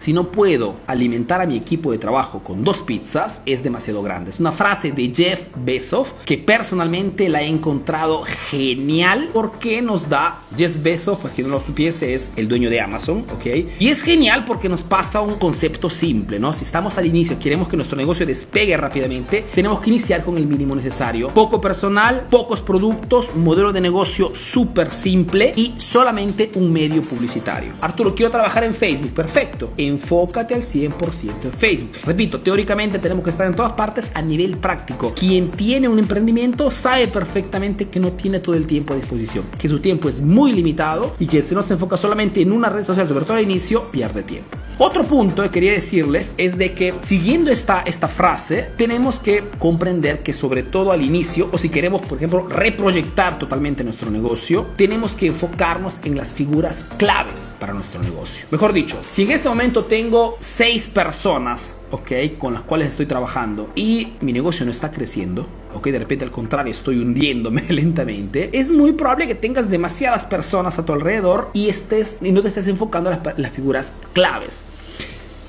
Si no puedo alimentar a mi equipo de trabajo con dos pizzas, es demasiado grande. Es una frase de Jeff Bezos que personalmente la he encontrado genial porque nos da, Jeff Bezos, para quien no lo supiese, es el dueño de Amazon, ¿ok? Y es genial porque nos pasa un concepto simple, ¿no? Si estamos al inicio, queremos que nuestro negocio despegue rápidamente, tenemos que iniciar con el mínimo necesario. Poco personal, pocos productos, modelo de negocio súper simple y solamente un medio publicitario. Arturo, quiero trabajar en Facebook, perfecto enfócate al 100% en Facebook. Repito, teóricamente tenemos que estar en todas partes a nivel práctico. Quien tiene un emprendimiento sabe perfectamente que no tiene todo el tiempo a disposición, que su tiempo es muy limitado y que si no se enfoca solamente en una red social, sobre todo al inicio, pierde tiempo. Otro punto que quería decirles es de que siguiendo esta, esta frase, tenemos que comprender que sobre todo al inicio, o si queremos, por ejemplo, reproyectar totalmente nuestro negocio, tenemos que enfocarnos en las figuras claves para nuestro negocio. Mejor dicho, si en este momento tengo seis personas, con las cuales estoy trabajando y mi negocio no está creciendo, ok, de repente al contrario estoy hundiéndome lentamente, es muy probable que tengas demasiadas personas a tu alrededor y, estés, y no te estés enfocando en las, las figuras claves.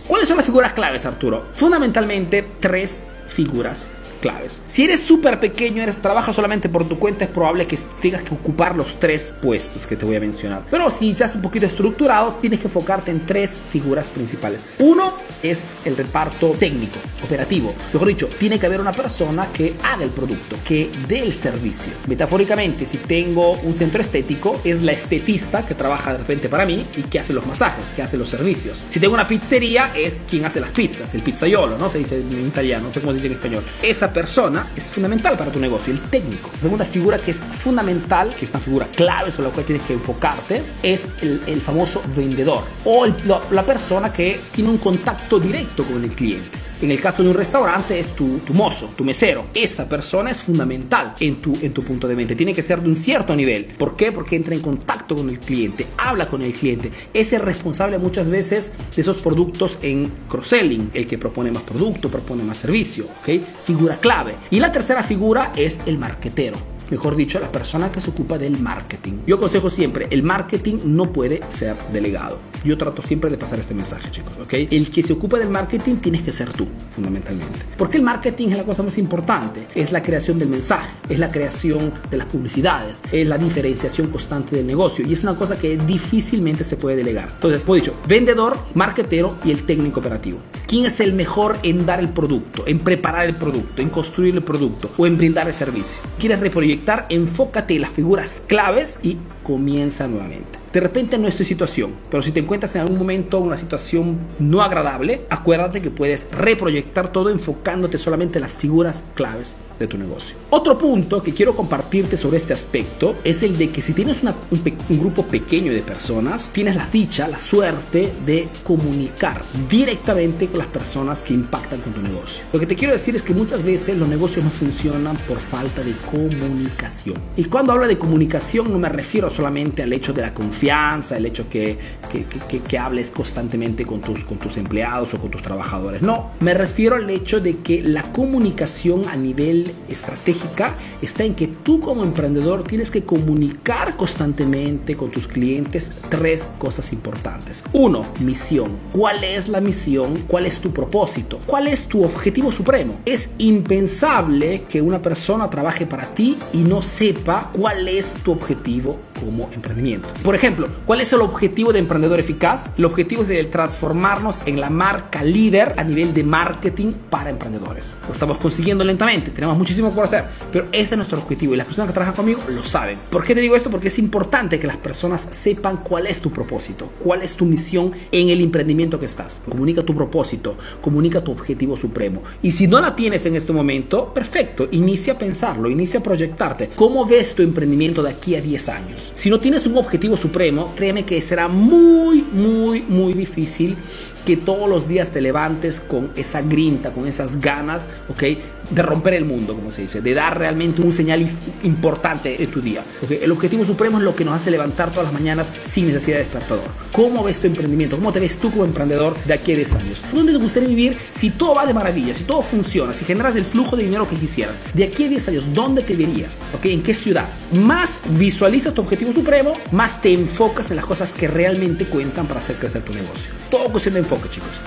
¿Cuáles son las figuras claves, Arturo? Fundamentalmente tres figuras claves. Si eres súper pequeño, eres trabajas solamente por tu cuenta, es probable que tengas que ocupar los tres puestos que te voy a mencionar. Pero si seas un poquito estructurado, tienes que enfocarte en tres figuras principales. Uno es el reparto técnico, operativo. Mejor dicho, tiene que haber una persona que haga el producto, que dé el servicio. Metafóricamente, si tengo un centro estético, es la estetista que trabaja de repente para mí y que hace los masajes, que hace los servicios. Si tengo una pizzería, es quien hace las pizzas, el pizzaiolo, ¿no? Se dice en italiano, no sé cómo se dice en español. Esa persona es fundamental para tu negocio, el técnico. La segunda figura que es fundamental, que es una figura clave sobre la cual tienes que enfocarte, es el, el famoso vendedor o el, la, la persona que tiene un contacto directo con el cliente. En el caso de un restaurante es tu, mozo, tu mesero. Esa persona es fundamental en tu, en tu punto de venta. Tiene que ser de un cierto nivel. ¿Por qué? Porque entra en contacto con el cliente, habla con el cliente. Es el responsable muchas veces de esos productos en cross-selling. El que propone más producto, propone más servicio. ¿ok? Figura clave. Y la tercera figura es el marquetero mejor dicho, la persona que se ocupa del marketing. Yo aconsejo siempre, el marketing no puede ser delegado. Yo trato siempre de pasar este mensaje, chicos, ¿ok? El que se ocupa del marketing tienes que ser tú, fundamentalmente. Porque el marketing es la cosa más importante. Es la creación del mensaje, es la creación de las publicidades, es la diferenciación constante del negocio y es una cosa que difícilmente se puede delegar. Entonces, he dicho, vendedor, marketero y el técnico operativo. ¿Quién es el mejor en dar el producto, en preparar el producto, en construir el producto o en brindar el servicio? ¿Quieres reproyectar? enfócate en las figuras claves y comienza nuevamente. De repente no es tu situación, pero si te encuentras en algún momento en una situación no agradable, acuérdate que puedes reproyectar todo enfocándote solamente en las figuras claves de tu negocio. Otro punto que quiero compartirte sobre este aspecto es el de que si tienes un, un, grupo pequeño de personas, tienes la dicha, la suerte de comunicar directamente con las personas que impactan con tu negocio. Lo que te quiero decir es que muchas veces los negocios no funcionan por falta de comunicación. Y cuando hablo de comunicación no me refiero solamente al hecho de la confianza, el hecho que, que, que, que hables constantemente con tus, con tus empleados o con tus trabajadores. No, me refiero al hecho de que la comunicación a nivel estratégica está en que tú como emprendedor tienes que comunicar constantemente con tus clientes tres cosas importantes. Uno, misión. ¿Cuál es la misión? ¿Cuál es tu propósito? ¿Cuál es tu objetivo supremo? Es impensable que una persona trabaje para ti y no sepa cuál es tu objetivo como emprendimiento. Por ejemplo, ¿cuál es el objetivo de Emprendedor Eficaz? El objetivo es el transformarnos en la marca líder a nivel de marketing para emprendedores. Lo estamos consiguiendo lentamente, tenemos muchísimo por hacer, pero ese es nuestro objetivo y las personas que trabajan conmigo lo saben. ¿Por qué te digo esto? Porque es importante que las personas sepan cuál es tu propósito, cuál es tu misión en el emprendimiento que estás. Comunica tu propósito, comunica tu objetivo supremo. Y si no la tienes en este momento, perfecto, inicia a pensarlo, inicia a proyectarte. ¿Cómo ves tu emprendimiento de aquí a 10 años? Si no tienes un objetivo supremo, créeme que será muy, muy, muy difícil que todos los días te levantes con esa grinta, con esas ganas, ¿ok? De romper el mundo, como se dice, de dar realmente un señal importante en tu día. ¿okay? El objetivo supremo es lo que nos hace levantar todas las mañanas sin necesidad de despertador. ¿Cómo ves tu emprendimiento? ¿Cómo te ves tú como emprendedor de aquí a 10 años? ¿Dónde te gustaría vivir si todo va de maravilla, si todo funciona, si generas el flujo de dinero que quisieras? De aquí a 10 años, ¿dónde te verías? ¿Ok? ¿En qué ciudad? Más visualiza tu objetivo supremo, más te enfocas en las cosas que realmente cuentan para hacer crecer tu negocio. Todo cuestión de enfoque, chicos.